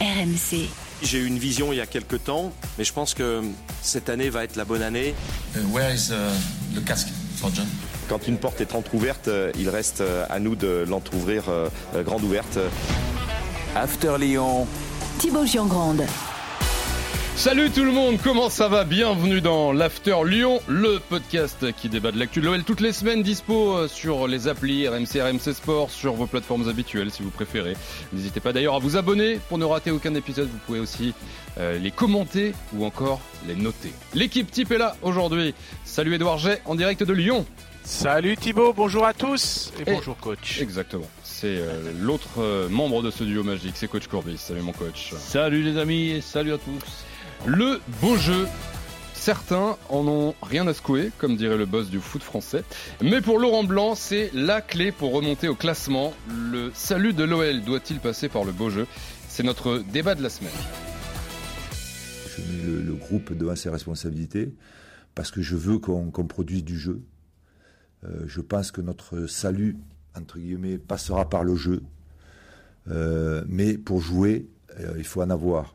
RMC. J'ai eu une vision il y a quelques temps, mais je pense que cette année va être la bonne année. Uh, where is uh, the casque for John Quand une porte est entrouverte, euh, il reste euh, à nous de l'entrouvrir euh, euh, grande ouverte. After Lyon, Thibaut Giangrande. Salut tout le monde, comment ça va? Bienvenue dans l'After Lyon, le podcast qui débat de l'actu de l'OL toutes les semaines, dispo euh, sur les applis RMC, RMC Sport, sur vos plateformes habituelles si vous préférez. N'hésitez pas d'ailleurs à vous abonner pour ne rater aucun épisode, vous pouvez aussi euh, les commenter ou encore les noter. L'équipe type est là aujourd'hui. Salut Edouard J en direct de Lyon. Salut Thibaut, bonjour à tous et, Et- bonjour coach. Exactement, c'est euh, l'autre euh, membre de ce duo magique, c'est Coach Courbis. Salut mon coach. Salut les amis et salut à tous. Le beau jeu. Certains en ont rien à secouer, comme dirait le boss du foot français. Mais pour Laurent Blanc, c'est la clé pour remonter au classement. Le salut de l'OL doit-il passer par le beau jeu? C'est notre débat de la semaine. Je mets le, groupe devant ses responsabilités parce que je veux qu'on produise du jeu. Euh, je pense que notre salut, entre guillemets, passera par le jeu. Euh, mais pour jouer, euh, il faut en avoir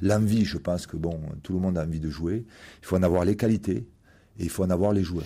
l'envie. Je pense que bon, tout le monde a envie de jouer. Il faut en avoir les qualités et il faut en avoir les joueurs.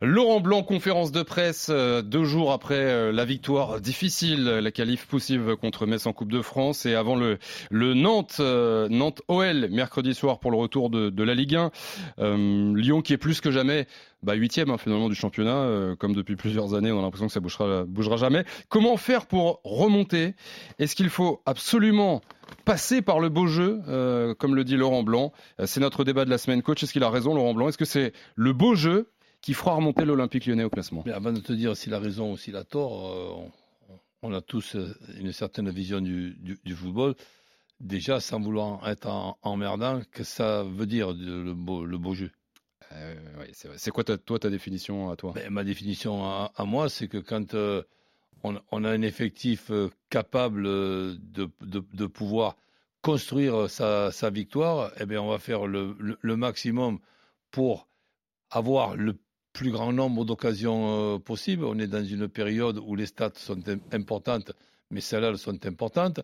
Laurent Blanc, conférence de presse euh, deux jours après euh, la victoire difficile, la qualif poussive contre Metz en Coupe de France et avant le, Nantes, euh, Nantes OL mercredi soir pour le retour de, la Ligue 1. Euh, Lyon qui est plus que jamais bah, huitième hein, finalement du championnat, euh, comme depuis plusieurs années, on a l'impression que ça bougera, bougera jamais. Comment faire pour remonter? Est-ce qu'il faut absolument passer par le beau jeu, euh, comme le dit Laurent Blanc. Euh, C'est notre débat de la semaine, coach. Est-ce qu'il a raison, Laurent Blanc? Est-ce que c'est le beau jeu qui fera remonter l'Olympique lyonnais au classement? Mais avant de te dire s'il a raison ou s'il a tort, euh, on, on a tous une certaine vision du, du- du football. Déjà, sans vouloir être en- emmerdant, que ça veut dire de- le, beau, le beau jeu? Euh, ouais, c'est quoi ta, toi ta définition à toi? Ben, Ma définition à, à moi, c'est que quand euh, on, on a un effectif euh, capable euh, de, de- de pouvoir construire sa, sa victoire, eh bien, on va faire le, le- le maximum pour avoir le plus grand nombre d'occasions euh, possible. On est dans une période où les stats sont im- importantes, mais celles-là elles sont importantes.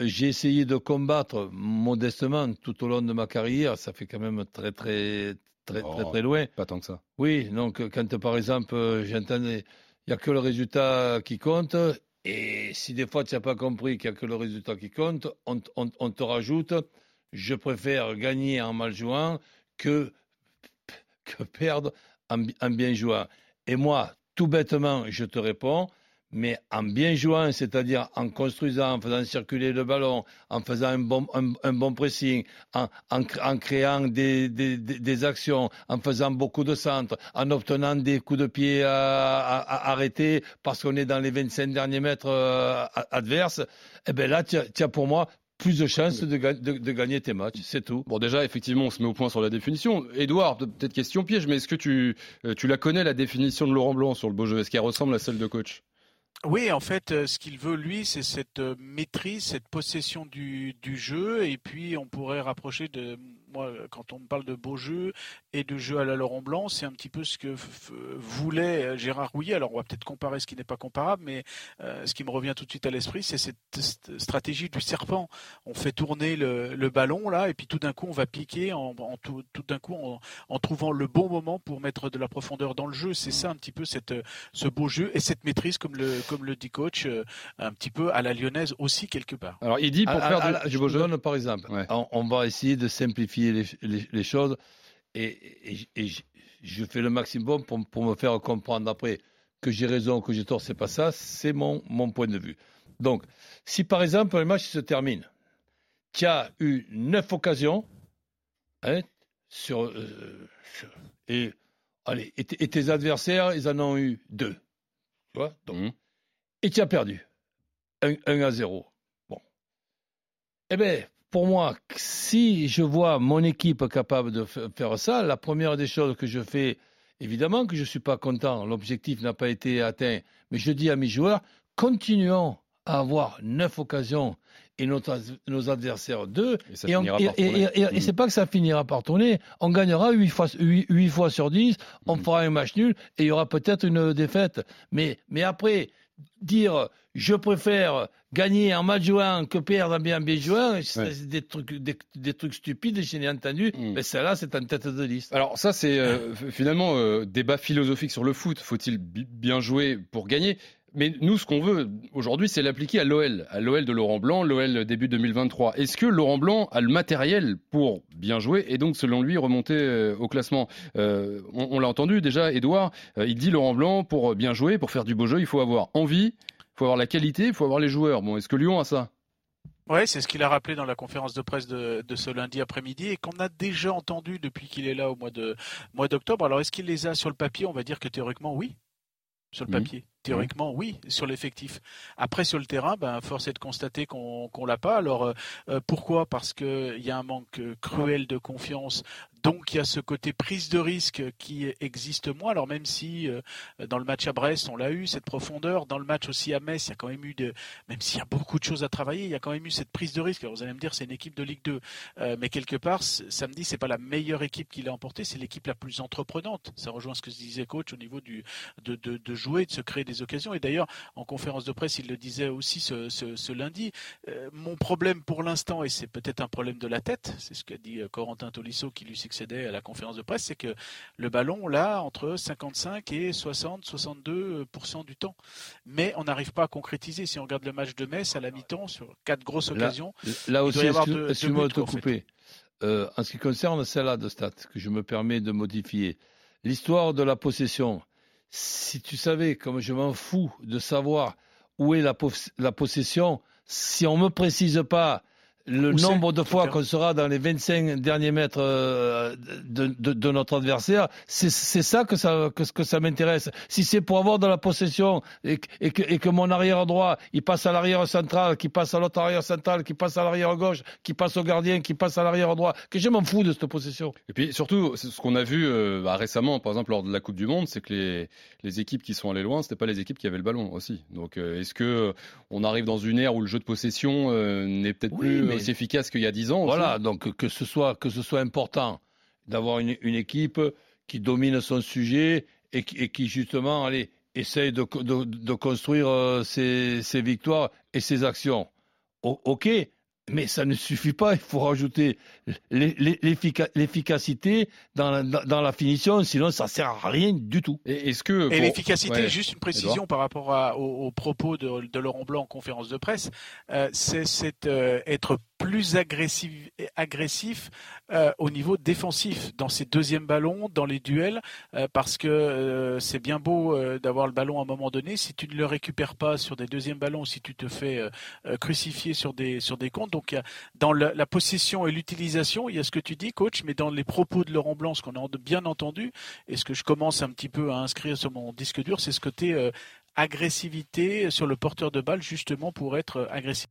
Euh, J'ai essayé de combattre modestement tout au long de ma carrière. Ça fait quand même très, très, très, Oh. très, très loin. Pas tant que ça. Oui, donc euh, quand par exemple euh, j'entendais, il n'y a que le résultat qui compte, et si des fois tu n'as pas compris qu'il n'y a que le résultat qui compte, on, te rajoute, je préfère gagner en mal jouant que, perdre en bien jouant. Et moi, tout bêtement, je te réponds, mais en bien jouant, c'est-à-dire en construisant, en faisant circuler le ballon, en faisant un bon, pressing, en, en cr- en créant des, actions, en faisant beaucoup de centres, en obtenant des coups de pied à- à- à- arrêtés parce qu'on est dans les 25 derniers mètres euh, adverses, eh ben là, tu as, pour moi plus de chances de, ga- de- de gagner tes matchs, c'est tout. Bon, déjà, effectivement, on se met au point sur la définition. Edouard, peut- peut-être question piège, mais est-ce que tu, euh, tu la connais, la définition de Laurent Blanc sur le beau jeu Est-ce qu'elle ressemble à celle de coach? Oui, en fait, euh, ce qu'il veut, lui, c'est cette euh, maîtrise, cette possession du, du jeu. Et puis, on pourrait rapprocher de. Moi, quand on me parle de beau jeu et de jeu à la Laurent Blanc, c'est un petit peu ce que voulait euh, Gérard Rouillet. Alors, on va peut-être comparer ce qui n'est pas comparable, mais euh, ce qui me revient tout de suite à l'esprit, c'est cette, cette stratégie du serpent. On fait tourner le, le ballon, là, et puis tout d'un coup, on va piquer en, en tout, tout d'un coup en, en trouvant le bon moment pour mettre de la profondeur dans le jeu. C'est ça un petit peu cette, ce beau jeu et cette maîtrise, comme le, comme le dit coach, euh, un petit peu à la lyonnaise aussi quelque part. Alors, il dit pour faire du, ah, du je beau vous jeu. donne par exemple. Ouais. On, on va essayer de simplifier les, les- les choses et, et- et je- fais le maximum pour, pour me faire comprendre après que j'ai raison, que j'ai tort, c'est pas ça, c'est mon, mon point de vue. Donc, si par exemple le match se termine, tu as eu neuf occasions hein, sur, euh, sur- et, allez, et, tes adversaires, ils en ont eu deux. Tu vois Donc, Mhm. Et tu as perdu. 1, à 0. Bon. Eh bien, pour moi, si je vois mon équipe capable de faire ça, la première des choses que je fais, évidemment que je ne suis pas content, l'objectif n'a pas été atteint, mais je dis à mes joueurs, continuons à avoir neuf occasions et notre- nos adversaires deux. Et Et, et- et- et c'est pas que ça finira par tourner. On gagnera 8 fois, huit- huit fois sur 10, on Mhm. fera un match nul et il y aura peut-être une défaite. Mais, mais après, dire je préfère gagner en mal jouant que perdre en bien bien jouant, c'est des trucs, des, trucs stupides, je n'ai entendu, mm. mais celle-là, c'est en tête de liste. Alors ça, c'est euh, finalement euh, débat philosophique sur le foot. Faut-il bien jouer pour gagner? Mais nous, ce qu'on veut aujourd'hui, c'est l'appliquer à l'OL, à l'OL de Laurent Blanc, l'OL début 2023. Est-ce que Laurent Blanc a le matériel pour bien jouer et donc, selon lui, remonter euh, au classement? Euh, On, l'a entendu déjà, Edouard, euh, il dit Laurent Blanc, pour bien jouer, pour faire du beau jeu, il faut avoir envie, il faut avoir la qualité, il faut avoir les joueurs. Bon, est-ce que Lyon a ça? Ouais, c'est ce qu'il a rappelé dans la conférence de presse de, de ce lundi après-midi et qu'on a déjà entendu depuis qu'il est là au mois de mois d'octobre. Alors, est-ce qu'il les a sur le papier? On va dire que théoriquement, oui, sur le papier. Théoriquement, oui, sur l'effectif. Après, sur le terrain, ben, force est de constater qu'on ne l'a pas. Alors, euh, euh, pourquoi? Parce qu'il y a un manque cruel de confiance donc il y a ce côté prise de risque qui existe moins. Alors même si euh, dans le match à Brest on l'a eu cette profondeur, dans le match aussi à Metz il y a quand même eu de, même s'il y a beaucoup de choses à travailler, il y a quand même eu cette prise de risque. Alors vous allez me dire c'est une équipe de Ligue 2, euh, mais quelque part samedi c'est pas la meilleure équipe qui l'a emporté, c'est l'équipe la plus entreprenante. Ça rejoint ce que disait coach au niveau du de, de, de jouer, de se créer des occasions. Et d'ailleurs en conférence de presse il le disait aussi ce, ce, ce lundi. Euh, mon problème pour l'instant et c'est peut-être un problème de la tête, c'est ce qu'a dit Corentin Tolisso qui lui succède à la conférence de presse, c'est que le ballon, là, entre 55 et 60, 62% du temps. Mais on n'arrive pas à concrétiser. Si on regarde le match de Metz à la mi-temps, sur quatre grosses occasions, là, aussi, excuse-moi de te couper. Euh, en ce qui concerne celle-là de stats, que je me permets de modifier, l'histoire de la possession, si tu savais, comme je m'en fous de savoir où est la, possession, si on ne me précise pas le nombre de fois qu'on sera dans les 25 derniers mètres euh, de, de, de notre adversaire, c'est ça que ça, que, que ça m'intéresse. Si c'est pour avoir de la possession et, et, que, et que mon arrière droit, il passe à l'arrière central, qui passe à l'autre arrière central, qui passe à l'arrière gauche, qui passe au gardien, qui passe à l'arrière droit, que je m'en fous de cette possession. Et puis surtout, ce qu'on a vu euh, bah, récemment, par exemple lors de la Coupe du Monde, c'est que les, les équipes qui sont allées loin, c'était pas les équipes qui avaient le ballon aussi. Donc euh, est-ce que on arrive dans une ère où le jeu de possession n'est peut-être plus aussi efficace qu'il y a 10 ans. Voilà, donc que ce soit, que ce soit important d'avoir une, une, équipe qui domine son sujet et qui, et qui justement allez, essaye de, de, de construire euh, ses, ses, victoires et ses actions. ok, mais ça ne suffit pas, il faut rajouter l'efficacité dans, la, dans la finition, sinon ça sert à rien du tout. Et, est-ce que et l'efficacité, juste une précision par rapport à, aux, propos de, de, Laurent Blanc en conférence de presse, euh, c'est euh, être plus agressif, agressif euh, au niveau défensif dans ses deuxièmes ballons, dans les duels, euh, parce que euh, c'est bien beau euh, d'avoir le ballon à un moment donné. Si tu ne le récupères pas sur des deuxièmes ballons, si tu te fais crucifier sur des sur des comptes, donc dans la, la possession et l'utilisation, il y a ce que tu dis, coach, mais dans les propos de Laurent Blanc, ce qu'on a bien entendu, et ce que je commence un petit peu à inscrire sur mon disque dur, c'est ce côté agressivité sur le porteur de balle justement pour être agressif,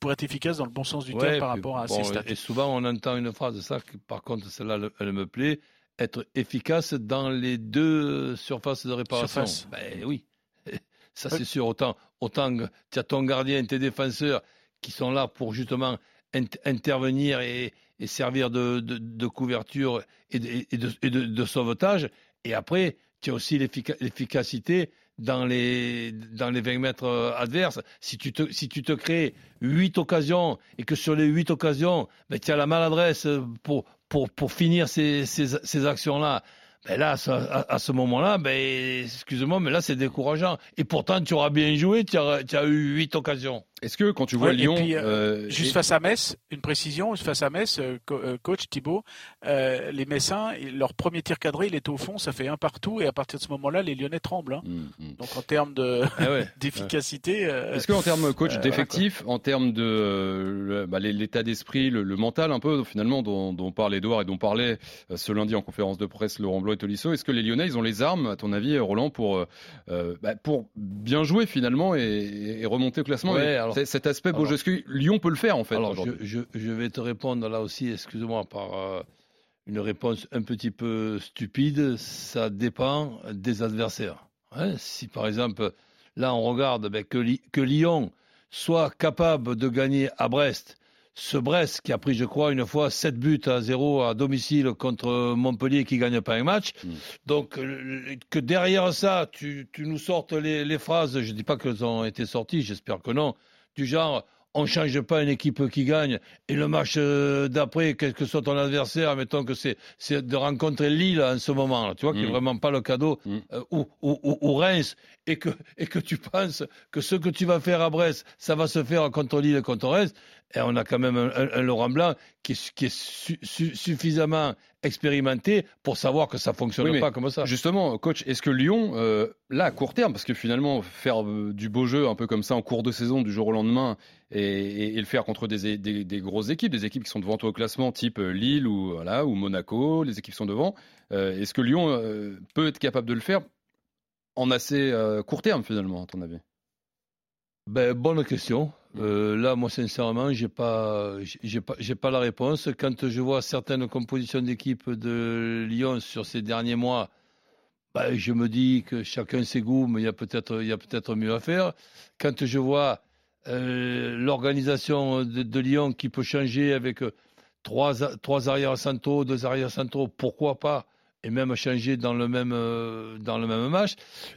pour être efficace dans le bon sens du terme par rapport à ses stats. Et souvent on entend une phrase de ça, par contre celle-là elle me plaît, être efficace dans les deux surfaces de réparation. Ben oui, ça c'est sûr. Autant, autant tu as ton gardien, tes défenseurs qui sont là pour justement intervenir et, servir de, couverture et, de, et de, sauvetage. Et après, tu as aussi l'efficacité dans les, dans les 20 mètres euh, adverses. Si tu te, si tu te crées 8 occasions et que sur les 8 occasions, ben, tu as la maladresse pour, pour, pour finir ces, ces, ces actions-là, ben là, à, ce moment-là, ben, excuse-moi, mais là, c'est décourageant. Et pourtant, tu auras bien joué, tu as, tu as eu 8 occasions. Est-ce que quand tu vois Lyon, euh, euh, juste face à Metz, une précision, face à Metz, euh, coach Thibault, les Messins, leur premier tir cadré, il était au fond, ça fait un partout, et à partir de ce moment-là, les Lyonnais tremblent. Hein. Hum, hum. Donc en termes de ah d'efficacité. Est-ce que en termes coach d'effectif, en termes de bah, l'état d'esprit, le, mental un peu finalement dont, dont parle Edouard et dont parlait ce lundi en conférence de presse Laurent Blanc et Tolisso, est-ce que les Lyonnais ils ont les armes, à ton avis, Roland, pour bah, pour bien jouer finalement et, remonter au classement cet aspect beau que Lyon peut le faire en fait. Alors je, vais te répondre là aussi, excuse-moi, par euh, une réponse un petit peu stupide. Ça dépend des adversaires. Hein. si par exemple, là on regarde ben, que, que Lyon soit capable de gagner à Brest ce Brest qui a pris, je crois, une fois 7 buts à 0 à domicile contre Montpellier qui gagne pas un match. Mm. Donc, que derrière ça, tu, tu nous sortes les, les phrases, je dis pas qu'elles ont été sorties, j'espère que non, du genre, on ne change pas une équipe qui gagne et le match euh, d'après, quel que soit ton adversaire, mettons que c'est c'est de rencontrer Lille en ce moment, tu vois, qui n'est Mm. vraiment pas le cadeau, Mm. euh, ou, ou, ou- ou Reims, et que, et que tu penses que ce que tu vas faire à Brest, ça va se faire contre Lille et contre Reims, et on a quand même un, un- un Laurent Blanc qui est, qui est su- su- suffisamment expérimenté pour savoir que ça fonctionne Oui, pas comme ça. Justement, coach, est-ce que Lyon, euh, là, à court terme, parce que finalement, faire euh, du beau jeu un peu comme ça en cours de saison, du jour au lendemain, et, et- et le faire contre des, des- des grosses équipes, des équipes qui sont devant toi au classement, type euh, Lille ou, voilà, ou Monaco, les équipes sont devant, euh, est-ce que Lyon peut être capable de le faire en assez court terme, finalement, à ton avis? Ben, bonne question. Euh, là, moi, sincèrement, j'ai pas, pas, la réponse. Quand je vois certaines compositions d'équipe de Lyon sur ces derniers mois, ben, je me dis que chacun ses goûts, mais il y a peut-être, il y a peut-être mieux à faire. Quand je vois euh, l'organisation de, Lyon qui peut changer avec euh, trois, trois arrières centraux, deux arrières centraux, pourquoi pas et même changer dans le même, euh, dans le même match.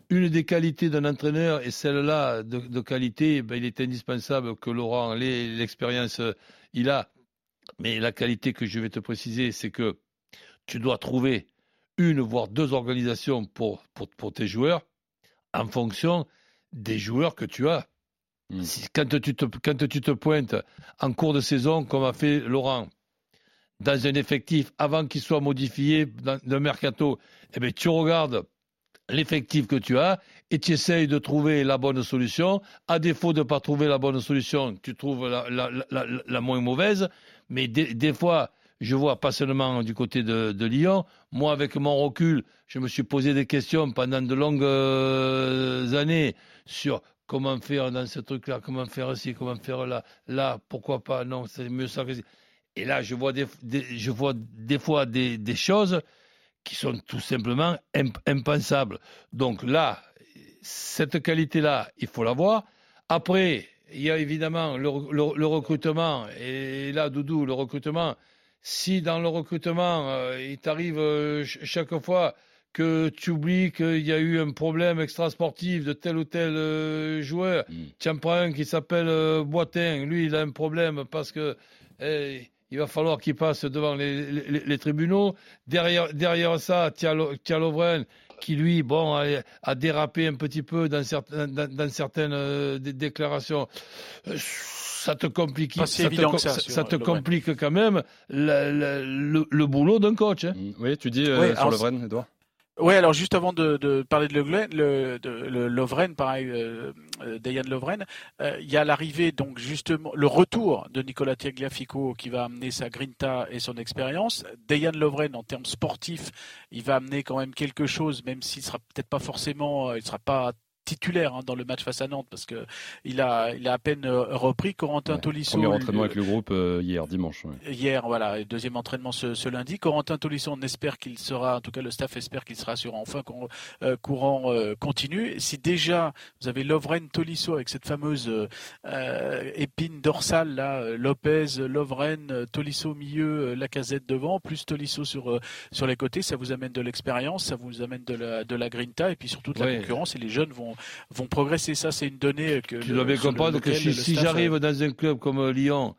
Une des qualités d'un entraîneur, et celle-là de, de qualité, ben, il est indispensable que Laurent l'ait, l'expérience euh, il a. Mais la qualité que je vais te préciser, c'est que tu dois trouver une, voire deux organisations pour, pour, pour tes joueurs en fonction des joueurs que tu as. Mm. Si- quand, tu te, quand tu te pointes en cours de saison, comme a fait Laurent, dans un effectif avant qu'il soit modifié dans le mercato, eh bien, tu regardes l'effectif que tu as et tu essayes de trouver la bonne solution. À défaut de ne pas trouver la bonne solution, tu trouves la, la, la, la- moins mauvaise. Mais des, fois, je vois pas seulement du côté de, Lyon, moi avec mon recul, je me suis posé des questions pendant de longues euh, années sur comment faire dans ce truc-là, comment faire ci, comment faire là, là, pourquoi pas, non, c'est mieux ça que. Et là, je vois des, des- je vois des fois des, des choses qui sont tout simplement imp- impensables. Donc là, cette qualité-là, il faut l'avoir. Après, il y a évidemment le, le- le recrutement. Et là, Doudou, le recrutement, si dans le recrutement, euh, il t'arrive euh, ch- chaque fois que tu oublies qu'il y a eu un problème extrasportif de tel ou tel euh, joueur, Mm. tu en prends un qui s'appelle Boitin, lui, il a un problème parce que eh, il va falloir qu'il passe devant les, les- les tribunaux. Derrière, derrière ça, tu as, Lo- tu as Lovren qui, lui, bon, a, a dérapé un petit peu dans, certaines- dans, dans certaines euh, dé- déclarations. Euh, Ça te complique, ça te, com- ça, ça- Lovren. complique quand même la- la- le, le boulot d'un coach. hein. Mm. Oui, tu dis euh, sur alors, le Vren, Edouard Oui, alors juste avant de, parler de, Le Glen- le, de le Lovren, pareil, euh, euh, Dayan Lovren, euh, il y a l'arrivée, donc justement, le retour de Nicolas Tagliafico qui va amener sa grinta et son expérience. Dayan Lovren, en termes sportifs, il va amener quand même quelque chose, même s'il sera peut-être pas forcément, euh, il sera pas titulaire hein, dans le match face à Nantes parce que il a, il a à peine euh, repris Corentin Ouais. Tolisso. Premier le- entraînement avec le groupe euh, hier, dimanche. ouais. Hier, voilà, et deuxième entraînement ce, ce lundi. Corentin Tolisso, on espère qu'il sera, en tout cas le staff espère qu'il sera sur enfin euh, courant euh, continu. Si déjà vous avez Lovren Tolisso avec cette fameuse euh, épine dorsale là, Lopez, Lovren, Tolisso au milieu, euh, Lacazette devant, plus Tolisso sur sur les côtés, ça vous amène de l'expérience, ça vous amène de la de la grinta et puis surtout de la Ouais. concurrence et les jeunes vont vont progresser. Ça, c'est une donnée que Tu dois bien comprendre que si, j'arrive euh, dans un club comme Lyon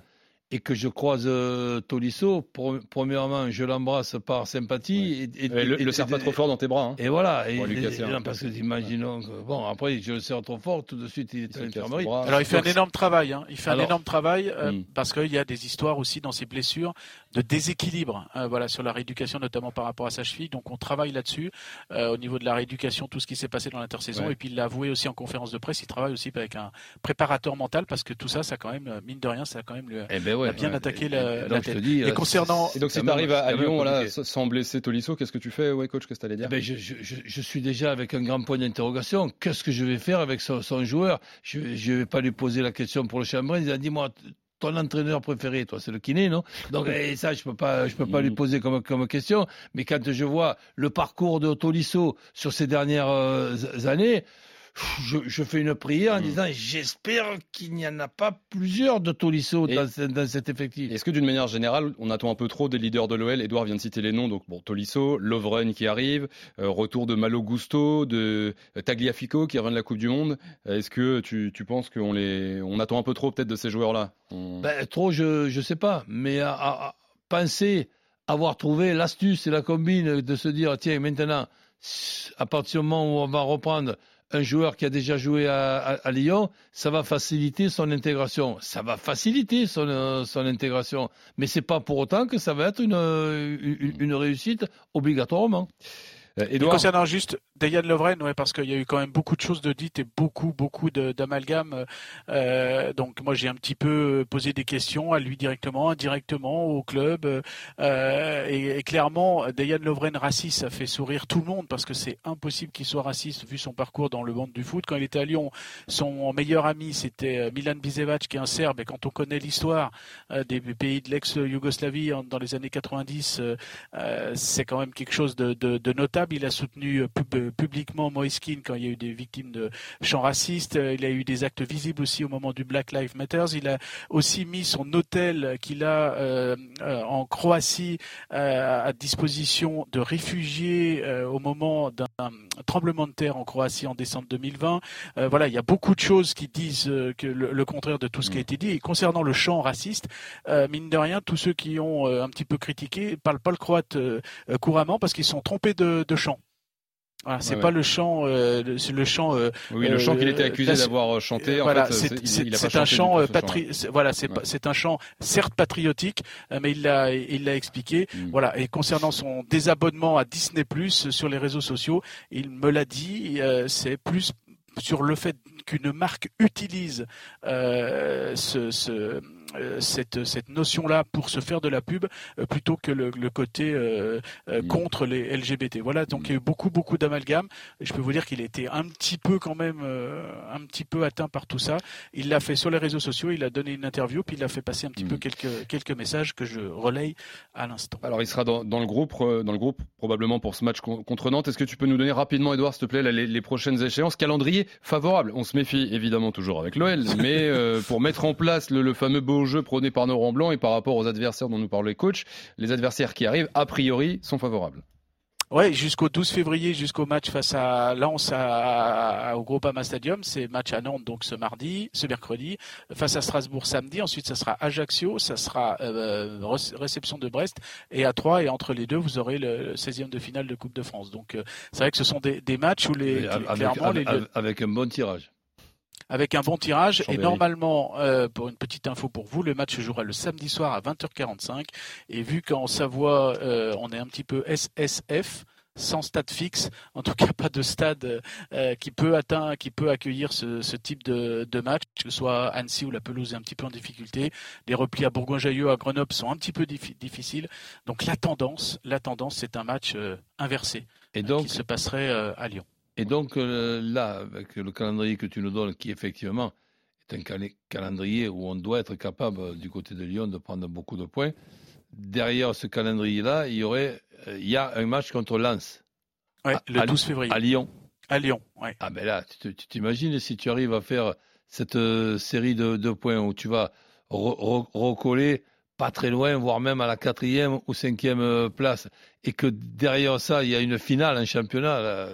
et que je croise euh, Tolisso, premièrement, je l'embrasse par sympathie. Et, et- Et le, et- le serre et- pas trop fort dans tes bras. hein. Et voilà. Un non, parce que imaginons que, bon, après, je le serre trop fort, tout de suite, il est à l'infirmerie. Alors il fait Donc, un énorme travail, hein. il fait Alors- un énorme travail euh, Mm. parce qu'il y a des histoires aussi dans ses blessures de déséquilibre, hein, voilà sur la rééducation notamment par rapport à sa cheville. Donc on travaille là-dessus euh, au niveau de la rééducation, tout ce qui s'est passé dans l'intersaison. Ouais. Et puis il l'a avoué aussi en conférence de presse, il travaille aussi avec un préparateur mental parce que tout ça, ça quand même euh, mine de rien, ça a quand même Eh ben ouais, a bien ouais. attaqué Et- la- tête. dis, Et euh, concernant- Et donc c'est si quand tu arrives à, Lyon voilà, sans blesser Tolisso, qu'est-ce que tu fais? Ouais, coach, qu'est-ce que tu allais dire? Eh ben, je, je- je- je suis déjà avec un grand point d'interrogation. Qu'est-ce que je vais faire avec son, son joueur? Je ne vais pas lui poser la question pour le Chambrin. Il a dit, moi, ton entraîneur préféré, toi, c'est le kiné, non? Donc eh, ça, je peux pas, je peux pas lui poser comme, comme question. Mais quand je vois le parcours de Tolisso sur ces dernières euh, années, je, fais une prière en mm. disant j'espère qu'il n'y en a pas plusieurs de Tolisso dans, cet effectif. Est-ce que d'une manière générale, on attend un peu trop des leaders de l'OL Edouard vient de citer les noms, donc bon, Tolisso, Lovren qui arrive, euh, retour de Malo Gusto, de Tagliafico qui revient de la Coupe du Monde. Est-ce que tu, penses qu'on les, on attend un peu trop peut-être de ces joueurs-là? Ben, Trop, je ne sais pas, mais à, penser avoir trouvé l'astuce et la combine de se dire tiens maintenant à partir du moment où on va reprendre un joueur qui a déjà joué à, Lyon, ça va faciliter son intégration. Ça va faciliter son, euh, intégration. Mais c'est pas pour autant que ça va être une, une réussite obligatoirement. Euh, concernant juste Dayan Lovren, ouais, parce qu'il y a eu quand même beaucoup de choses de dites et beaucoup, beaucoup d'amalgames. Euh, donc moi j'ai un petit peu posé des questions à lui directement, indirectement au club. Euh, et, clairement, Dayan Lovren raciste, ça fait sourire tout le monde parce que c'est impossible qu'il soit raciste vu son parcours dans le monde du foot. Quand il était à Lyon, son meilleur ami c'était Milan Bisevac qui est un Serbe. Et quand on connaît l'histoire des pays de l'ex-Yougoslavie dans les années 90, c'est quand même quelque chose de, de notable. Il a soutenu publiquement Moiskin quand il y a eu des victimes de chants racistes. Il a eu des actes visibles aussi au moment du Black Lives Matter. Il a aussi mis son hôtel qu'il a euh, euh, en Croatie euh, à disposition de réfugiés au moment d'un tremblement de terre en Croatie en décembre 2020. voilà, il y a beaucoup de choses qui disent que le, contraire de tout ce qui a été dit. Et concernant le chant raciste, mine de rien, tous ceux qui ont un petit peu critiqué parlent pas le croate couramment parce qu'ils sont trompés de, de chant. Voilà, c'est pas le chant, euh, le, chant. Euh, oui, le chant qu'il était euh, accusé d'avoir chanté. En voilà, c'est un chant patri Voilà, c'est c'est un chant certes patriotique, mais il l'a il l'a expliqué. Mm. Voilà, et concernant son désabonnement à Disney Plus sur les réseaux sociaux, il me l'a dit. c'est plus sur le fait qu'une marque utilise ce, ce euh, cette, cette notion-là pour se faire de la pub euh, plutôt que le, côté euh, mm. contre les LGBT. Voilà, donc il y a eu beaucoup beaucoup d'amalgames. Je peux vous dire qu'il était un petit peu quand même un petit peu atteint par tout ça. Il l'a fait sur les réseaux sociaux, il a donné une interview, puis il a fait passer un petit peu mm. quelques quelques messages que je relaye à l'instant. Alors il sera dans, dans, le groupe dans le groupe probablement pour ce match contre Nantes. Est-ce que tu peux nous donner rapidement, Edouard, s'il te plaît, les, les, prochaines échéances, calendrier favorable On se méfie évidemment toujours avec l'OL, mais pour mettre en place le, le fameux beau jeu prôné par nos rangs blancs et par rapport aux adversaires dont nous parlent les coachs, les adversaires qui arrivent, a priori, sont favorables. Oui, jusqu'au 12 février, jusqu'au match face à Lens à, au Groupama Stadium, c'est match à Nantes donc ce mardi, ce mercredi, face à Strasbourg samedi, ensuite ça sera Ajaccio, ça sera euh, réception de Brest et à 3 et entre les deux vous aurez le 16e de finale de Coupe de France. Donc euh, c'est vrai que ce sont des, matchs où les, clairement les, avec un bon tirage avec un bon tirage. Et normalement, euh, pour une petite info pour vous, le match se jouera le samedi soir à 20h45. Et vu qu'en Savoie, euh, on est un petit peu SSF, sans stade fixe, en tout cas pas de stade euh, qui peut atteindre, qui peut accueillir ce, type de, match, que ce soit Annecy où la pelouse est un petit peu en difficulté. Les replis à Bourgoin-Jallieu, à Grenoble sont un petit peu difficiles. Donc la tendance, la tendance, c'est un match inversé et donc, qui se passerait à Lyon. Et donc euh, là, avec le calendrier que tu nous donnes, qui effectivement est un calendrier où on doit être capable du côté de Lyon de prendre beaucoup de points, derrière ce calendrier-là, il y aurait, euh, il y a un match contre Lens. le 12 février. À Lyon. À Lyon, ouais. Ah ben là, tu t'imagines si tu arrives à faire cette euh, série de, points où tu vas recoller pas très loin, voire même à la quatrième ou cinquième place, et que derrière ça, il y a une finale, un championnat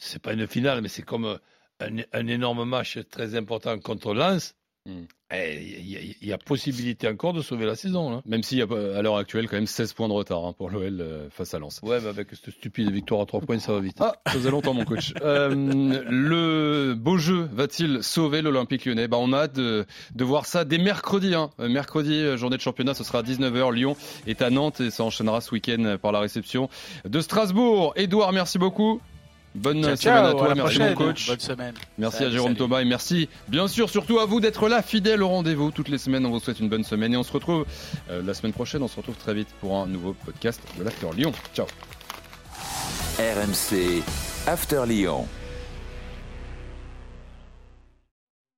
c'est pas une finale, mais c'est comme un, énorme match très important contre Lens. Hmm. Eh, il y, a possibilité encore de sauver la saison. Même s'il y a à l'heure actuelle quand même 16 points de retard hein, pour l'OL euh, face à Lens. Ouais, mais avec cette stupide victoire à 3 points, ça va vite. Ah, ça faisait longtemps mon coach. Euh, le beau jeu va-t-il sauver l'Olympique lyonnais? Bah, On a hâte de, voir ça dès mercredi. Hein. Euh, mercredi, journée de championnat, ce sera à 19h. Lyon est à Nantes et ça enchaînera ce week-end par la réception de Strasbourg. Edouard, merci beaucoup. Bonne semaine à toi, merci mon coach. Bonne semaine. Merci à Jérôme Thomas et merci bien sûr surtout à vous d'être là fidèle au rendez-vous toutes les semaines. On vous souhaite une bonne semaine et on se retrouve euh, la semaine prochaine. On se retrouve très vite pour un nouveau podcast de l'After Lyon. Ciao. RMC After Lyon.